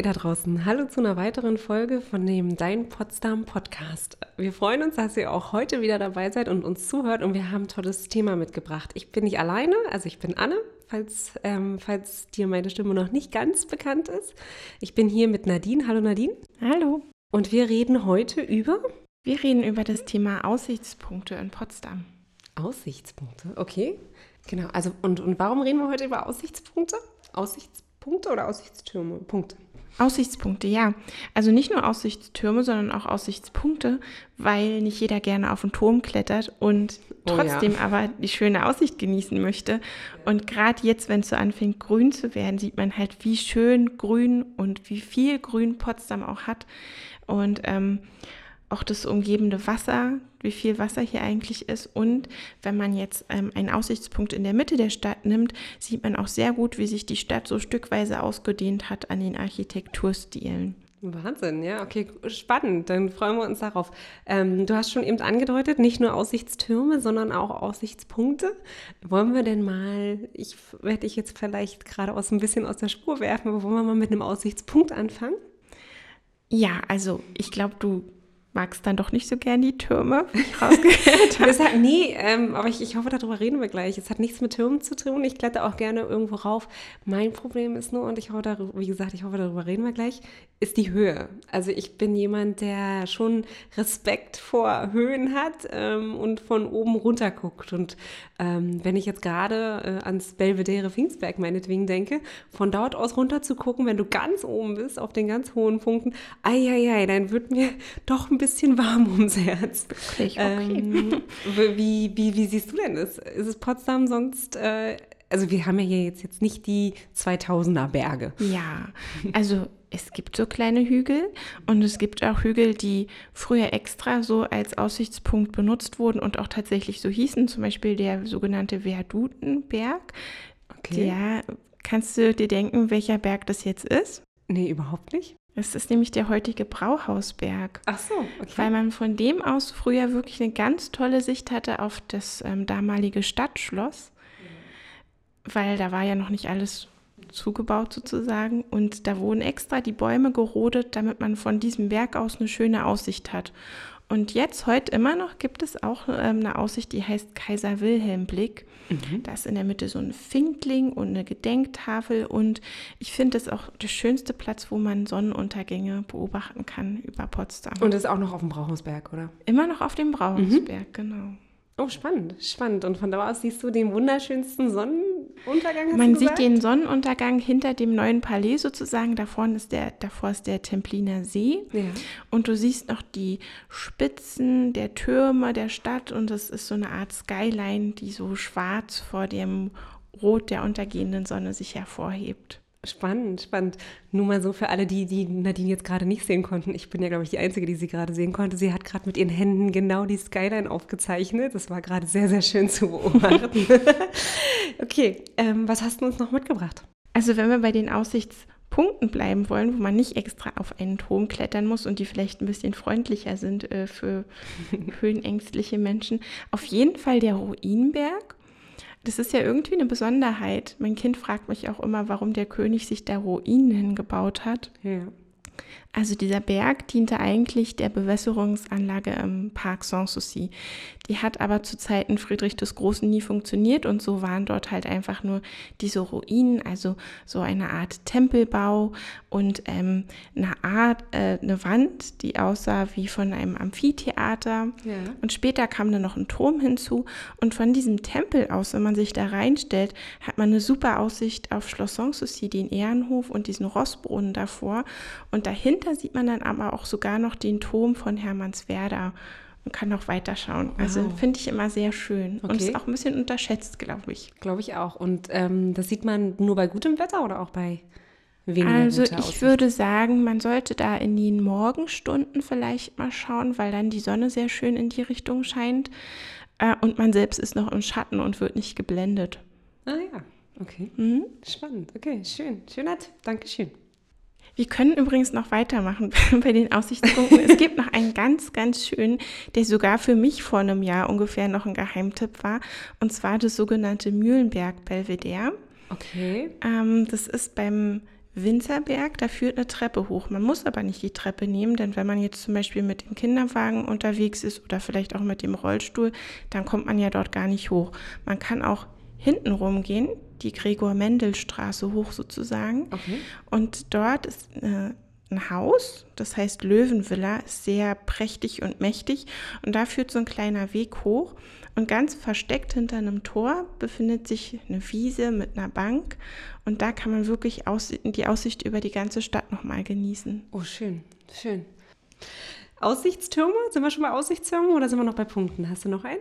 ihr da draußen. Hallo zu einer weiteren Folge von dem Dein Potsdam Podcast. Wir freuen uns, dass ihr auch heute wieder dabei seid und uns zuhört und wir haben ein tolles Thema mitgebracht. Ich bin nicht alleine, also ich bin Anne, falls, ähm, falls dir meine Stimme noch nicht ganz bekannt ist. Ich bin hier mit Nadine. Hallo Nadine. Hallo. Und wir reden heute über... Wir reden über das Thema Aussichtspunkte in Potsdam. Aussichtspunkte, okay. Genau, also und, und warum reden wir heute über Aussichtspunkte? Aussichtspunkte oder Aussichtstürme? Punkte. Aussichtspunkte, ja. Also nicht nur Aussichtstürme, sondern auch Aussichtspunkte, weil nicht jeder gerne auf den Turm klettert und trotzdem oh ja. aber die schöne Aussicht genießen möchte. Und gerade jetzt, wenn es so anfängt, grün zu werden, sieht man halt, wie schön grün und wie viel Grün Potsdam auch hat. Und ähm, auch das umgebende Wasser, wie viel Wasser hier eigentlich ist. Und wenn man jetzt ähm, einen Aussichtspunkt in der Mitte der Stadt nimmt, sieht man auch sehr gut, wie sich die Stadt so stückweise ausgedehnt hat an den Architekturstilen. Wahnsinn, ja, okay, spannend. Dann freuen wir uns darauf. Ähm, du hast schon eben angedeutet, nicht nur Aussichtstürme, sondern auch Aussichtspunkte. Wollen wir denn mal, ich werde dich jetzt vielleicht gerade aus ein bisschen aus der Spur werfen, aber wollen wir mal mit einem Aussichtspunkt anfangen? Ja, also ich glaube, du magst dann doch nicht so gern die Türme, wie ich rausgehört habe. hat, nee, ähm, aber ich, ich hoffe, darüber reden wir gleich. Es hat nichts mit Türmen zu tun. Ich kletter auch gerne irgendwo rauf. Mein Problem ist nur, und ich hoffe, darüber, wie gesagt, ich hoffe, darüber reden wir gleich, ist die Höhe. Also ich bin jemand, der schon Respekt vor Höhen hat ähm, und von oben runter guckt. Und ähm, wenn ich jetzt gerade äh, ans Belvedere Pfingstberg meinetwegen denke, von dort aus runter zu gucken, wenn du ganz oben bist, auf den ganz hohen Punkten, ai, ai, ai, dann wird mir doch ein bisschen warm ums Herz. Wirklich, okay. Ähm, wie, wie, wie siehst du denn das? Ist es Potsdam sonst, äh, also wir haben ja hier jetzt, jetzt nicht die 2000er Berge. Ja, also es gibt so kleine Hügel und es gibt auch Hügel, die früher extra so als Aussichtspunkt benutzt wurden und auch tatsächlich so hießen, zum Beispiel der sogenannte Verdutenberg. Okay. Der, kannst du dir denken, welcher Berg das jetzt ist? Nee, überhaupt nicht. Es ist nämlich der heutige Brauhausberg. Ach so, okay. Weil man von dem aus früher wirklich eine ganz tolle Sicht hatte auf das ähm, damalige Stadtschloss. Mhm. Weil da war ja noch nicht alles zugebaut sozusagen. Und da wurden extra die Bäume gerodet, damit man von diesem Berg aus eine schöne Aussicht hat. Und jetzt, heute immer noch, gibt es auch ähm, eine Aussicht, die heißt Kaiser Wilhelm Blick. Mhm. Da ist in der Mitte so ein Finkling und eine Gedenktafel. Und ich finde das auch der schönste Platz, wo man Sonnenuntergänge beobachten kann über Potsdam. Und ist auch noch auf dem Brauhausberg, oder? Immer noch auf dem Brauhausberg, mhm. genau. Oh, spannend, spannend. Und von da aus siehst du den wunderschönsten Sonnenuntergang? Man sieht den Sonnenuntergang hinter dem neuen Palais sozusagen. Davor ist der, davor ist der Templiner See. Ja. Und du siehst noch die Spitzen der Türme der Stadt. Und das ist so eine Art Skyline, die so schwarz vor dem Rot der untergehenden Sonne sich hervorhebt. Spannend, spannend. Nur mal so für alle, die, die Nadine jetzt gerade nicht sehen konnten. Ich bin ja, glaube ich, die Einzige, die sie gerade sehen konnte. Sie hat gerade mit ihren Händen genau die Skyline aufgezeichnet. Das war gerade sehr, sehr schön zu beobachten. okay, ähm, was hast du uns noch mitgebracht? Also wenn wir bei den Aussichtspunkten bleiben wollen, wo man nicht extra auf einen Turm klettern muss und die vielleicht ein bisschen freundlicher sind äh, für höhenängstliche Menschen, auf jeden Fall der Ruinenberg das ist ja irgendwie eine Besonderheit. Mein Kind fragt mich auch immer, warum der König sich da Ruinen hingebaut hat. Ja. Also dieser Berg diente eigentlich der Bewässerungsanlage im Park Sanssouci. Die hat aber zu Zeiten Friedrich des Großen nie funktioniert und so waren dort halt einfach nur diese Ruinen, also so eine Art Tempelbau und ähm, eine Art, äh, eine Wand, die aussah wie von einem Amphitheater. Ja. Und später kam dann noch ein Turm hinzu und von diesem Tempel aus, wenn man sich da reinstellt, hat man eine super Aussicht auf Schloss Sanssouci, den Ehrenhof und diesen Rossbrunnen davor. Und dahinter sieht man dann aber auch sogar noch den Turm von Hermannswerda und kann noch weiterschauen. Also wow. finde ich immer sehr schön okay. und ist auch ein bisschen unterschätzt, glaube ich. Glaube ich auch. Und ähm, das sieht man nur bei gutem Wetter oder auch bei weniger Also ich Aussicht? würde sagen, man sollte da in den Morgenstunden vielleicht mal schauen, weil dann die Sonne sehr schön in die Richtung scheint äh, und man selbst ist noch im Schatten und wird nicht geblendet. Ah ja, okay. Mhm. Spannend. Okay, schön. Schöner Tipp. Dankeschön. Wir können übrigens noch weitermachen bei den Aussichtspunkten. es gibt noch einen ganz, ganz schönen, der sogar für mich vor einem Jahr ungefähr noch ein Geheimtipp war. Und zwar das sogenannte Mühlenberg Belvedere. Okay. Ähm, das ist beim Winzerberg, da führt eine Treppe hoch. Man muss aber nicht die Treppe nehmen, denn wenn man jetzt zum Beispiel mit dem Kinderwagen unterwegs ist oder vielleicht auch mit dem Rollstuhl, dann kommt man ja dort gar nicht hoch. Man kann auch hinten rumgehen, die Gregor-Mendel-Straße hoch sozusagen. Okay. Und dort ist äh, ein Haus, das heißt Löwenvilla, ist sehr prächtig und mächtig. Und da führt so ein kleiner Weg hoch. Und ganz versteckt hinter einem Tor befindet sich eine Wiese mit einer Bank. Und da kann man wirklich aus, die Aussicht über die ganze Stadt nochmal genießen. Oh, schön, schön. Aussichtstürme? Sind wir schon bei Aussichtstürmen oder sind wir noch bei Punkten? Hast du noch einen?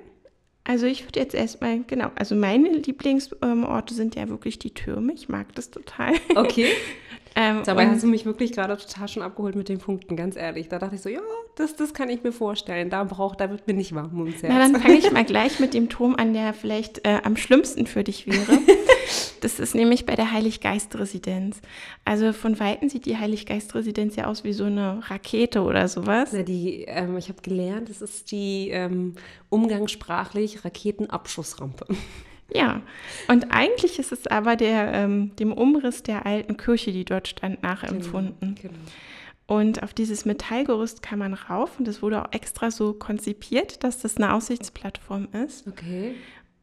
Also ich würde jetzt erstmal, genau, also meine Lieblingsorte sind ja wirklich die Türme. Ich mag das total. Okay. ähm, Dabei hast du mich wirklich gerade total schon abgeholt mit den Punkten, ganz ehrlich. Da dachte ich so, ja, das, das kann ich mir vorstellen. Da braucht, da wird mir nicht warm ums Herz. Na, dann fange ich mal gleich mit dem Turm an, der vielleicht äh, am schlimmsten für dich wäre. Das ist nämlich bei der Heiliggeist-Residenz. Also von Weitem sieht die Heiliggeist-Residenz ja aus wie so eine Rakete oder sowas. Na, die, ähm, ich habe gelernt, das ist die ähm, umgangssprachlich Raketenabschussrampe. Ja, und eigentlich ist es aber der, ähm, dem Umriss der alten Kirche, die dort stand, nachempfunden. Genau. Und auf dieses Metallgerüst kann man rauf und das wurde auch extra so konzipiert, dass das eine Aussichtsplattform ist. Okay.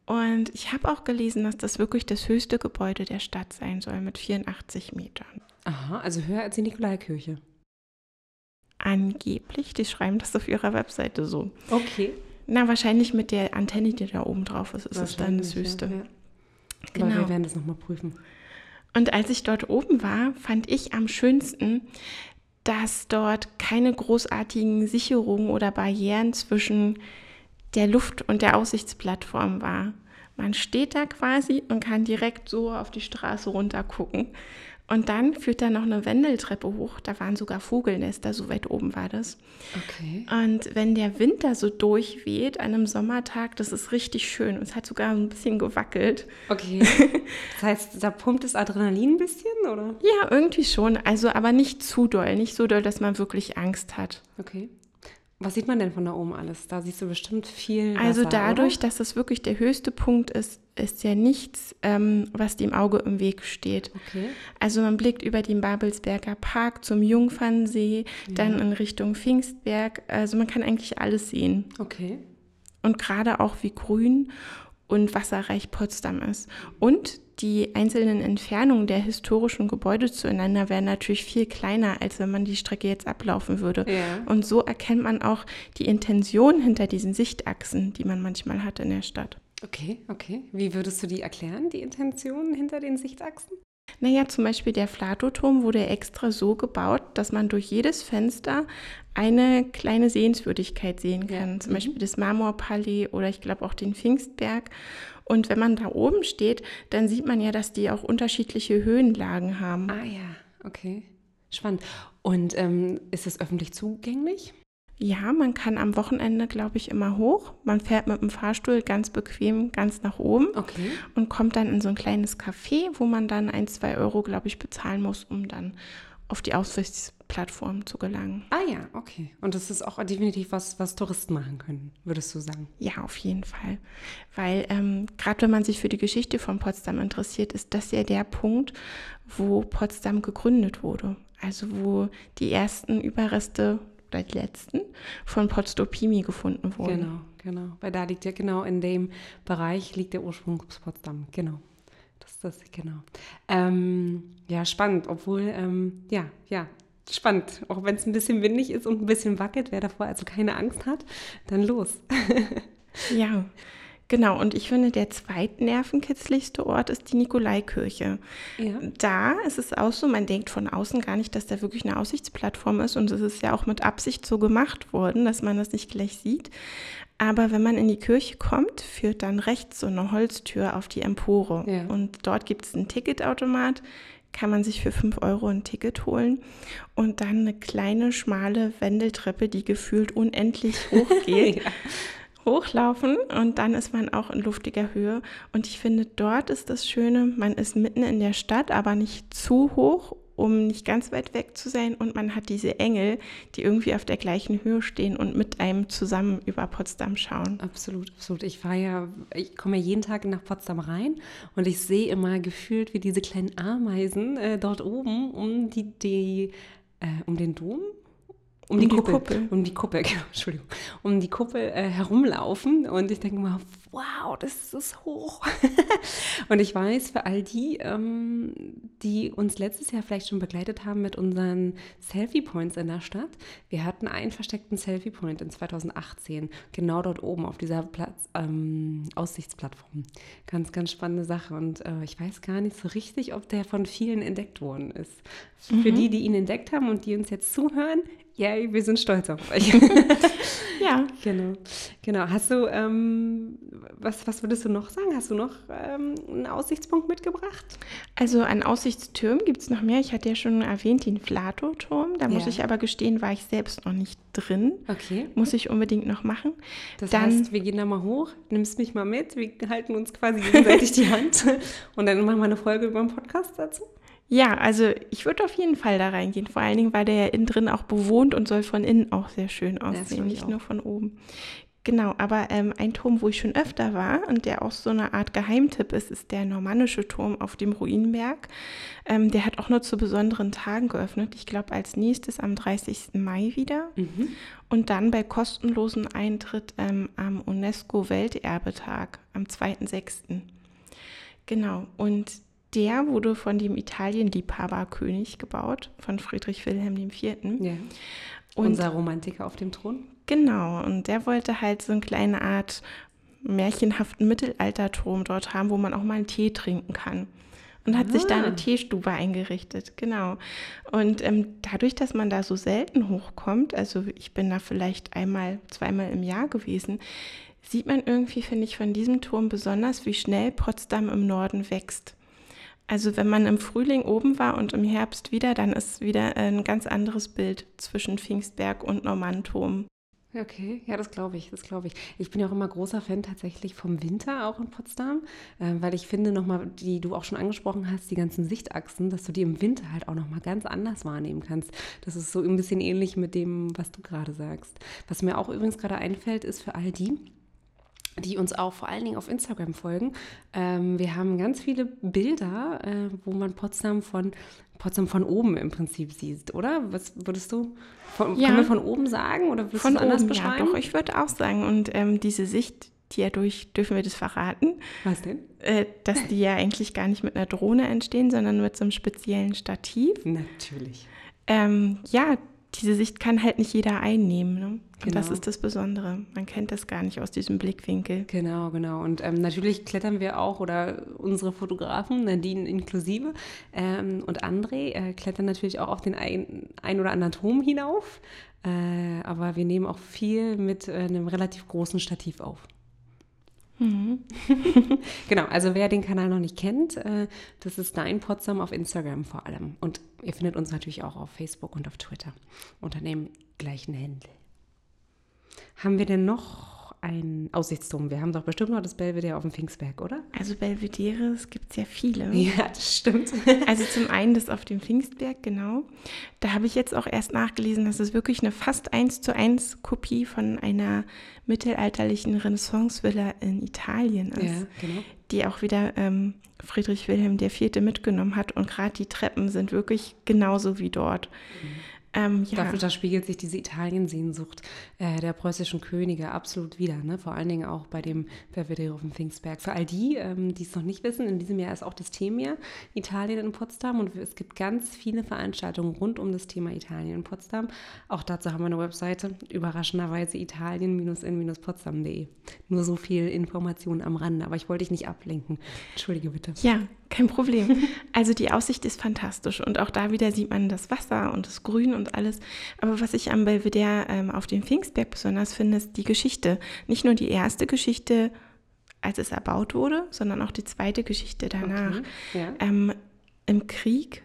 Und ich habe auch gelesen, dass das wirklich das höchste Gebäude der Stadt sein soll mit 84 Metern. Aha, also höher als die Nikolaikirche. Angeblich, die schreiben das auf ihrer Webseite so. Okay. Na, wahrscheinlich mit der Antenne, die da oben drauf ist, ist es dann das höchste. Ja, ja. Aber Genau. wir werden das nochmal prüfen. Und als ich dort oben war, fand ich am schönsten, dass dort keine großartigen Sicherungen oder Barrieren zwischen der Luft- und der Aussichtsplattform war. Man steht da quasi und kann direkt so auf die Straße runter gucken. Und dann führt da noch eine Wendeltreppe hoch. Da waren sogar Vogelnester, so weit oben war das. Okay. Und wenn der Wind da so durchweht an einem Sommertag, das ist richtig schön. Und es hat sogar ein bisschen gewackelt. Okay. Das heißt, da pumpt das Adrenalin ein bisschen, oder? Ja, irgendwie schon. Also aber nicht zu doll. Nicht so doll, dass man wirklich Angst hat. Okay. Was sieht man denn von da oben alles? Da siehst du bestimmt viel. Wasser, Also dadurch, Oder? dass das wirklich der höchste Punkt ist, ist ja nichts, ähm, was dem Auge im Weg steht. Okay. Also man blickt über den Babelsberger Park zum Jungfernsee, dann in Richtung Pfingstberg. Also man kann eigentlich alles sehen. Okay. Und gerade auch wie grün und wasserreich Potsdam ist. Und die einzelnen Entfernungen der historischen Gebäude zueinander wären natürlich viel kleiner, als wenn man die Strecke jetzt ablaufen würde. Ja. Und so erkennt man auch die Intention hinter diesen Sichtachsen, die man manchmal hat in der Stadt. Okay, okay. Wie würdest du die erklären, die Intention hinter den Sichtachsen? Naja, zum Beispiel der Flatoturm wurde extra so gebaut, dass man durch jedes Fenster eine kleine Sehenswürdigkeit sehen Ja, kann. Zum mhm. Beispiel das Marmorpalais oder ich glaube auch den Pfingstberg. Und wenn man da oben steht, dann sieht man ja, dass die auch unterschiedliche Höhenlagen haben. Ah ja, okay. Spannend. Und ähm, ist es öffentlich zugänglich? Ja, man kann am Wochenende, glaube ich, immer hoch. Man fährt mit dem Fahrstuhl ganz bequem ganz nach oben Okay. und kommt dann in so ein kleines Café, wo man dann ein, zwei Euro, glaube ich, bezahlen muss, um dann auf die Aussichtsplattform zu gelangen. Ah ja, okay. Und das ist auch definitiv was, was Touristen machen können, würdest du sagen. Ja, auf jeden Fall. Weil ähm, gerade wenn man sich für die Geschichte von Potsdam interessiert, ist das ja der Punkt, wo Potsdam gegründet wurde. Also wo die ersten Überreste oder die letzten von Potsdopimi gefunden wurden. Genau, genau. Weil da liegt ja genau in dem Bereich liegt der Ursprung Potsdam. Genau. Das ist das, genau. Ähm, ja, spannend, obwohl, ähm, ja, ja, spannend. Auch wenn es ein bisschen windig ist und ein bisschen wackelt, wer davor also keine Angst hat, dann los. Ja, genau. Und ich finde, der zweitnervenkitzligste Ort ist die Nikolaikirche. Ja. Da ist es auch so, man denkt von außen gar nicht, dass da wirklich eine Aussichtsplattform ist. Und es ist ja auch mit Absicht so gemacht worden, dass man das nicht gleich sieht. Aber wenn man in die Kirche kommt, führt dann rechts so eine Holztür auf die Empore. Ja. Und dort gibt es einen Ticketautomat, kann man sich für 5 Euro ein Ticket holen. Und dann eine kleine, schmale Wendeltreppe, die gefühlt unendlich hoch geht ja. Hochlaufen und dann ist man auch in luftiger Höhe. Und ich finde, dort ist das Schöne, man ist mitten in der Stadt, aber nicht zu hoch um nicht ganz weit weg zu sein. Und man hat diese Engel, die irgendwie auf der gleichen Höhe stehen und mit einem zusammen über Potsdam schauen. Absolut, absolut. Ich fahre ja, ich komme ja jeden Tag nach Potsdam rein und ich sehe immer gefühlt, wie diese kleinen Ameisen äh, dort oben um die, die äh, um den Dom um, die, die, Kuppel, Kuppel, um die Kuppel, genau, Entschuldigung, um die Kuppel äh, herumlaufen und ich denke mal, wow, das ist hoch. und ich weiß, für all die, ähm, die uns letztes Jahr vielleicht schon begleitet haben mit unseren Selfie-Points in der Stadt, wir hatten einen versteckten Selfie-Point in 2018, genau dort oben auf dieser Platz, ähm, Aussichtsplattform. Ganz, ganz spannende Sache und äh, ich weiß gar nicht so richtig, ob der von vielen entdeckt worden ist. Mhm. Für die, die ihn entdeckt haben und die uns jetzt zuhören, Yay, wir sind stolz auf euch. ja. Genau. Genau. Hast du, ähm, was, was würdest du noch sagen? Hast du noch ähm, einen Aussichtspunkt mitgebracht? Also an Aussichtstürmen gibt es noch mehr. Ich hatte ja schon erwähnt, den Flato-Turm. Da ja. muss ich aber gestehen, war ich selbst noch nicht drin. Okay. Muss ich unbedingt noch machen. Das dann, heißt, wir gehen da mal hoch, nimmst mich mal mit, wir halten uns quasi gegenseitig die Hand und dann machen wir eine Folge über den Podcast dazu. Ja, also ich würde auf jeden Fall da reingehen. Vor allen Dingen, weil der ja innen drin auch bewohnt und soll von innen auch sehr schön aussehen, nicht nur von oben. Genau, aber ähm, ein Turm, wo ich schon öfter war und der auch so eine Art Geheimtipp ist, ist der normannische Turm auf dem Ruinenberg. Ähm, der hat auch nur zu besonderen Tagen geöffnet. Ich glaube, als nächstes am 30. Mai wieder. Mhm. Und dann bei kostenlosen Eintritt ähm, am UNESCO-Welterbetag am 2.6. Genau, und der wurde von dem Italienliebhaberkönig gebaut, von Friedrich Wilhelm IV. Ja. Und Unser Romantiker auf dem Thron. Genau, und der wollte halt so eine kleine Art märchenhaften Mittelalterturm dort haben, wo man auch mal einen Tee trinken kann. Und hat ah. sich da eine ah. Teestube eingerichtet, genau. Und ähm, dadurch, dass man da so selten hochkommt, also ich bin da vielleicht einmal, zweimal im Jahr gewesen, sieht man irgendwie, finde ich, von diesem Turm besonders, wie schnell Potsdam im Norden wächst. Also wenn man im Frühling oben war und im Herbst wieder, dann ist wieder ein ganz anderes Bild zwischen Pfingstberg und Normannturm. Okay, ja, das glaube ich, das glaube ich. Ich bin ja auch immer großer Fan tatsächlich vom Winter auch in Potsdam, äh, weil ich finde nochmal, die du auch schon angesprochen hast, die ganzen Sichtachsen, dass du die im Winter halt auch nochmal ganz anders wahrnehmen kannst. Das ist so ein bisschen ähnlich mit dem, was du gerade sagst. Was mir auch übrigens gerade einfällt, ist für all die, die uns auch vor allen Dingen auf Instagram folgen. Ähm, wir haben ganz viele Bilder, äh, wo man Potsdam von Potsdam von oben im Prinzip sieht, oder? Was würdest du von, ja. können wir von oben sagen oder würdest von du anders oben, beschreiben? Ja, doch, ich würde auch sagen. Und ähm, diese Sicht, die ja durch, dürfen wir das verraten? Was denn? Äh, dass die ja eigentlich gar nicht mit einer Drohne entstehen, sondern mit so einem speziellen Stativ. Natürlich. Ähm, ja, diese Sicht kann halt nicht jeder einnehmen. Ne? Und genau. das ist das Besondere. Man kennt das gar nicht aus diesem Blickwinkel. Genau, genau. Und ähm, natürlich klettern wir auch, oder unsere Fotografen, Nadine inklusive, ähm, und André äh, klettern natürlich auch auf den ein, ein oder anderen Turm hinauf. Äh, aber wir nehmen auch viel mit äh, einem relativ großen Stativ auf. Mhm. genau, also wer den Kanal noch nicht kennt, äh, das ist Dein Potsdam auf Instagram vor allem. Und ihr findet uns natürlich auch auf Facebook und auf Twitter unter dem gleichen Händel. Haben wir denn noch ein Aussichtsturm. Wir haben doch bestimmt noch das Belvedere auf dem Pfingstberg, oder? Also Belvedere, es gibt ja viele. Ja, das stimmt. Also zum einen das auf dem Pfingstberg, genau. Da habe ich jetzt auch erst nachgelesen, dass es wirklich eine fast eins zu eins Kopie von einer mittelalterlichen Renaissance-Villa in Italien ist. Ja, genau. Die auch wieder ähm, Friedrich Wilhelm IV. mitgenommen hat. Und gerade die Treppen sind wirklich genauso wie dort. Mhm. Ähm, ja. Dafür da spiegelt sich diese Italiensehnsucht äh, der preußischen Könige absolut wieder. Ne? Vor allen Dingen auch bei dem Belvedere auf dem Pfingstberg. Für all die, ähm, die es noch nicht wissen, in diesem Jahr ist auch das Thema Italien in Potsdam und es gibt ganz viele Veranstaltungen rund um das Thema Italien in Potsdam. Auch dazu haben wir eine Webseite, überraschenderweise italien-in-potsdam.de. Nur so viel Information am Rande, aber ich wollte dich nicht ablenken. Entschuldige bitte. Ja, kein Problem. Also die Aussicht ist fantastisch und auch da wieder sieht man das Wasser und das Grün und alles. Aber was ich am Belvedere ähm, auf dem Pfingstberg besonders finde, ist die Geschichte. Nicht nur die erste Geschichte, als es erbaut wurde, sondern auch die zweite Geschichte danach. Okay. Ja. Ähm, Im Krieg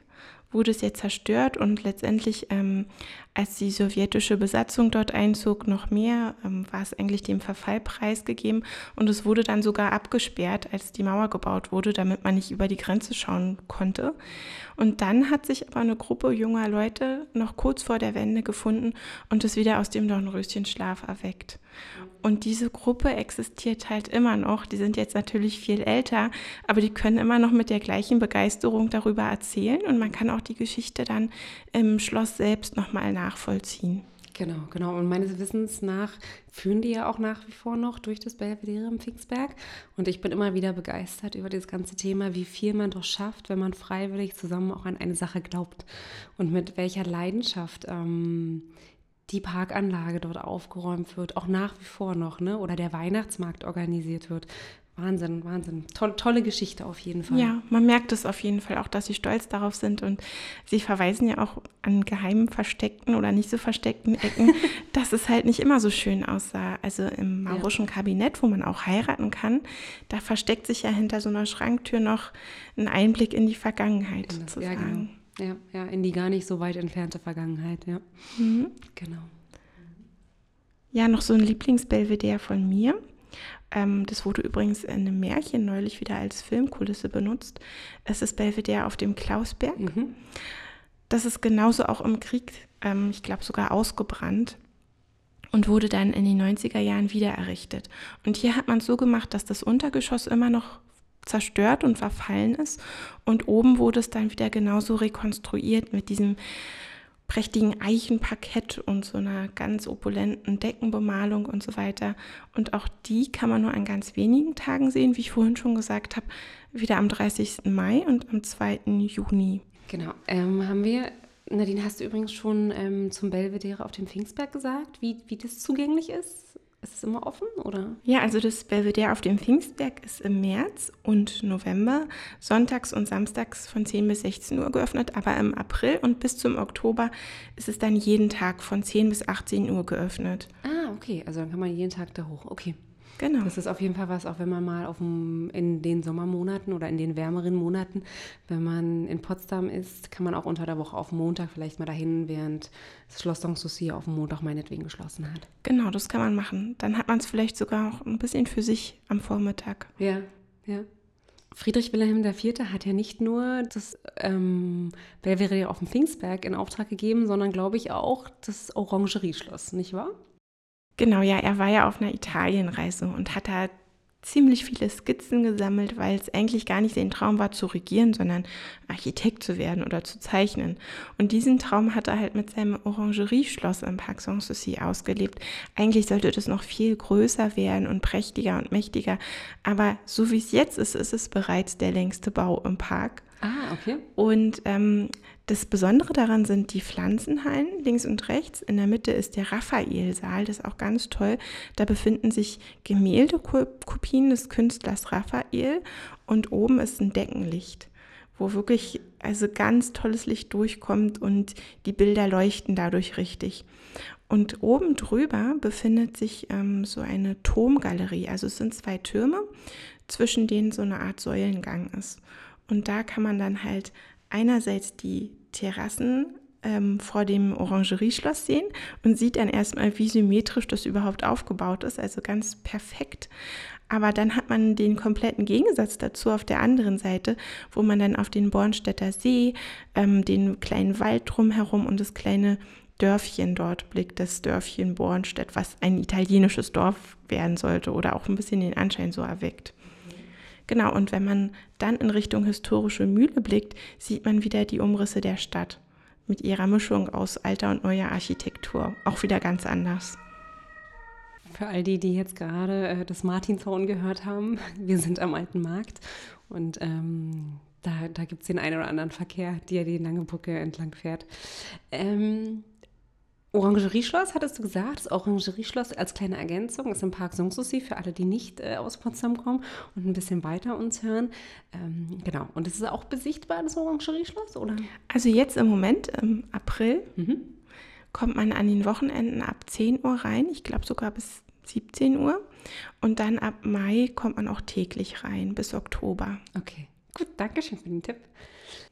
wurde es ja zerstört und letztendlich ähm, als die sowjetische Besatzung dort einzog, noch mehr, ähm, war es eigentlich dem Verfall preisgegeben und es wurde dann sogar abgesperrt, als die Mauer gebaut wurde, damit man nicht über die Grenze schauen konnte. Und dann hat sich aber eine Gruppe junger Leute noch kurz vor der Wende gefunden und es wieder aus dem Dornröschenschlaf erweckt. Und diese Gruppe existiert halt immer noch. Die sind jetzt natürlich viel älter, aber die können immer noch mit der gleichen Begeisterung darüber erzählen und man kann auch die Geschichte dann im Schloss selbst nochmal nachvollziehen. Genau, genau. Und meines Wissens nach führen die ja auch nach wie vor noch durch das Belvedere im Pfingstberg. Und ich bin immer wieder begeistert über das ganze Thema, wie viel man doch schafft, wenn man freiwillig zusammen auch an eine Sache glaubt. Und mit welcher Leidenschaft ähm, die Parkanlage dort aufgeräumt wird, auch nach wie vor noch, ne? Oder der Weihnachtsmarkt organisiert wird. Wahnsinn, Wahnsinn. Tolle, tolle Geschichte auf jeden Fall. Ja, man merkt es auf jeden Fall auch, dass sie stolz darauf sind und sie verweisen ja auch an geheimen versteckten oder nicht so versteckten Ecken, dass es halt nicht immer so schön aussah. Also im maurischen ja. Kabinett, wo man auch heiraten kann, da versteckt sich ja hinter so einer Schranktür noch ein Einblick in die Vergangenheit in das, sozusagen. Ja, genau. Ja, ja, in die gar nicht so weit entfernte Vergangenheit, ja. Mhm. Genau. Ja, noch so ein Lieblingsbelvedere von mir. Ähm, das wurde übrigens in einem Märchen neulich wieder als Filmkulisse benutzt. Es ist Belvedere auf dem Klausberg. Mhm. Das ist genauso auch im Krieg, ähm, ich glaube sogar ausgebrannt und wurde dann in den 90er Jahren wieder errichtet. Und hier hat man es so gemacht, dass das Untergeschoss immer noch zerstört und verfallen ist. Und oben wurde es dann wieder genauso rekonstruiert mit diesem prächtigen Eichenparkett und so einer ganz opulenten Deckenbemalung und so weiter. Und auch die kann man nur an ganz wenigen Tagen sehen, wie ich vorhin schon gesagt habe, wieder am 30. Mai und am 2. Juni. Genau. Ähm, haben wir, Nadine, hast du übrigens schon ähm, zum Belvedere auf dem Pfingstberg gesagt, wie, wie das zugänglich ist? Ist es immer offen, oder? Ja, also das Belvedere auf dem Pfingstberg ist im März und November sonntags und samstags von 10 bis 16 Uhr geöffnet, aber im April und bis zum Oktober ist es dann jeden Tag von 10 bis 18 Uhr geöffnet. Ah, okay, also dann kann man jeden Tag da hoch. Okay. Genau. Das ist auf jeden Fall was, auch wenn man mal auf dem, in den Sommermonaten oder in den wärmeren Monaten, wenn man in Potsdam ist, kann man auch unter der Woche auf Montag vielleicht mal dahin, während das Schloss Sanssouci auf dem Montag meinetwegen geschlossen hat. Genau, das kann man machen. Dann hat man es vielleicht sogar auch ein bisschen für sich am Vormittag. Ja, ja. Friedrich Wilhelm IV. hat ja nicht nur das ähm, Belvedere auf dem Pfingstberg in Auftrag gegeben, sondern glaube ich auch das Orangerieschloss, nicht wahr? Genau, ja, er war ja auf einer Italienreise und hat da ziemlich viele Skizzen gesammelt, weil es eigentlich gar nicht sein Traum war zu regieren, sondern Architekt zu werden oder zu zeichnen. Und diesen Traum hat er halt mit seinem Orangerieschloss im Parc Sanssouci ausgelebt. Eigentlich sollte das noch viel größer werden und prächtiger und mächtiger, aber so wie es jetzt ist, ist es bereits der längste Bau im Park. Ah, okay. Und ähm, das Besondere daran sind die Pflanzenhallen links und rechts. In der Mitte ist der Raphael-Saal, das ist auch ganz toll. Da befinden sich Gemäldekopien des Künstlers Raphael und oben ist ein Deckenlicht, wo wirklich also ganz tolles Licht durchkommt und die Bilder leuchten dadurch richtig. Und oben drüber befindet sich ähm, so eine Turmgalerie. Also es sind zwei Türme, zwischen denen so eine Art Säulengang ist. Und da kann man dann halt einerseits die Terrassen ähm, vor dem Orangerieschloss sehen und sieht dann erstmal, wie symmetrisch das überhaupt aufgebaut ist, also ganz perfekt. Aber dann hat man den kompletten Gegensatz dazu auf der anderen Seite, wo man dann auf den Bornstädter See, ähm, den kleinen Wald drumherum und das kleine Dörfchen dort blickt, das Dörfchen Bornstedt, was ein italienisches Dorf werden sollte oder auch ein bisschen den Anschein so erweckt. Genau, und wenn man dann in Richtung historische Mühle blickt, sieht man wieder die Umrisse der Stadt mit ihrer Mischung aus alter und neuer Architektur. Auch wieder ganz anders. Für all die, die jetzt gerade äh, das Martinshorn gehört haben, wir sind am Alten Markt und ähm, da, da gibt es den einen oder anderen Verkehr, der die lange Brücke entlang fährt. Ähm, Orangerieschloss, hattest du gesagt? Das Orangerieschloss als kleine Ergänzung ist im Park Sanssouci für alle, die nicht äh, aus Potsdam kommen und ein bisschen weiter uns hören. Ähm, genau. Und ist es auch besichtbar, das Orangerieschloss, oder? Also jetzt im Moment, im April, mhm. kommt man an den Wochenenden ab 10 Uhr rein. Ich glaube sogar bis 17 Uhr. Und dann ab Mai kommt man auch täglich rein, bis Oktober. Okay. Gut, danke schön für den Tipp.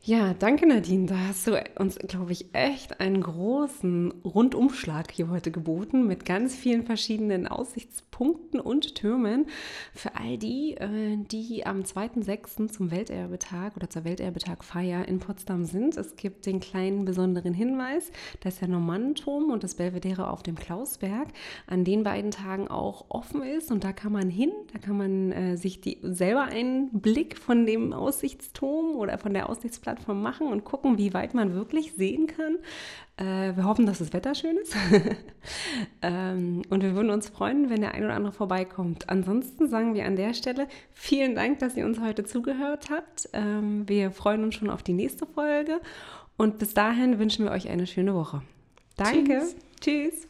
Ja, danke Nadine. Da hast du uns, glaube ich, echt einen großen Rundumschlag hier heute geboten mit ganz vielen verschiedenen Aussichtspunkten und Türmen für all die, äh, die am 2.6. zum Welterbetag oder zur Welterbetagfeier in Potsdam sind. Es gibt den kleinen besonderen Hinweis, dass der Normannenturm und das Belvedere auf dem Klausberg an den beiden Tagen auch offen ist und da kann man hin, da kann man äh, sich die, selber einen Blick von dem Aussichtsturm oder von der Aussichtsplattform Plattform machen und gucken, wie weit man wirklich sehen kann. Äh, wir hoffen, dass das Wetter schön ist. ähm, und wir würden uns freuen, wenn der ein oder andere vorbeikommt. Ansonsten sagen wir an der Stelle vielen Dank, dass ihr uns heute zugehört habt. Ähm, wir freuen uns schon auf die nächste Folge. Und bis dahin wünschen wir euch eine schöne Woche. Danke. Tschüss. Tschüss.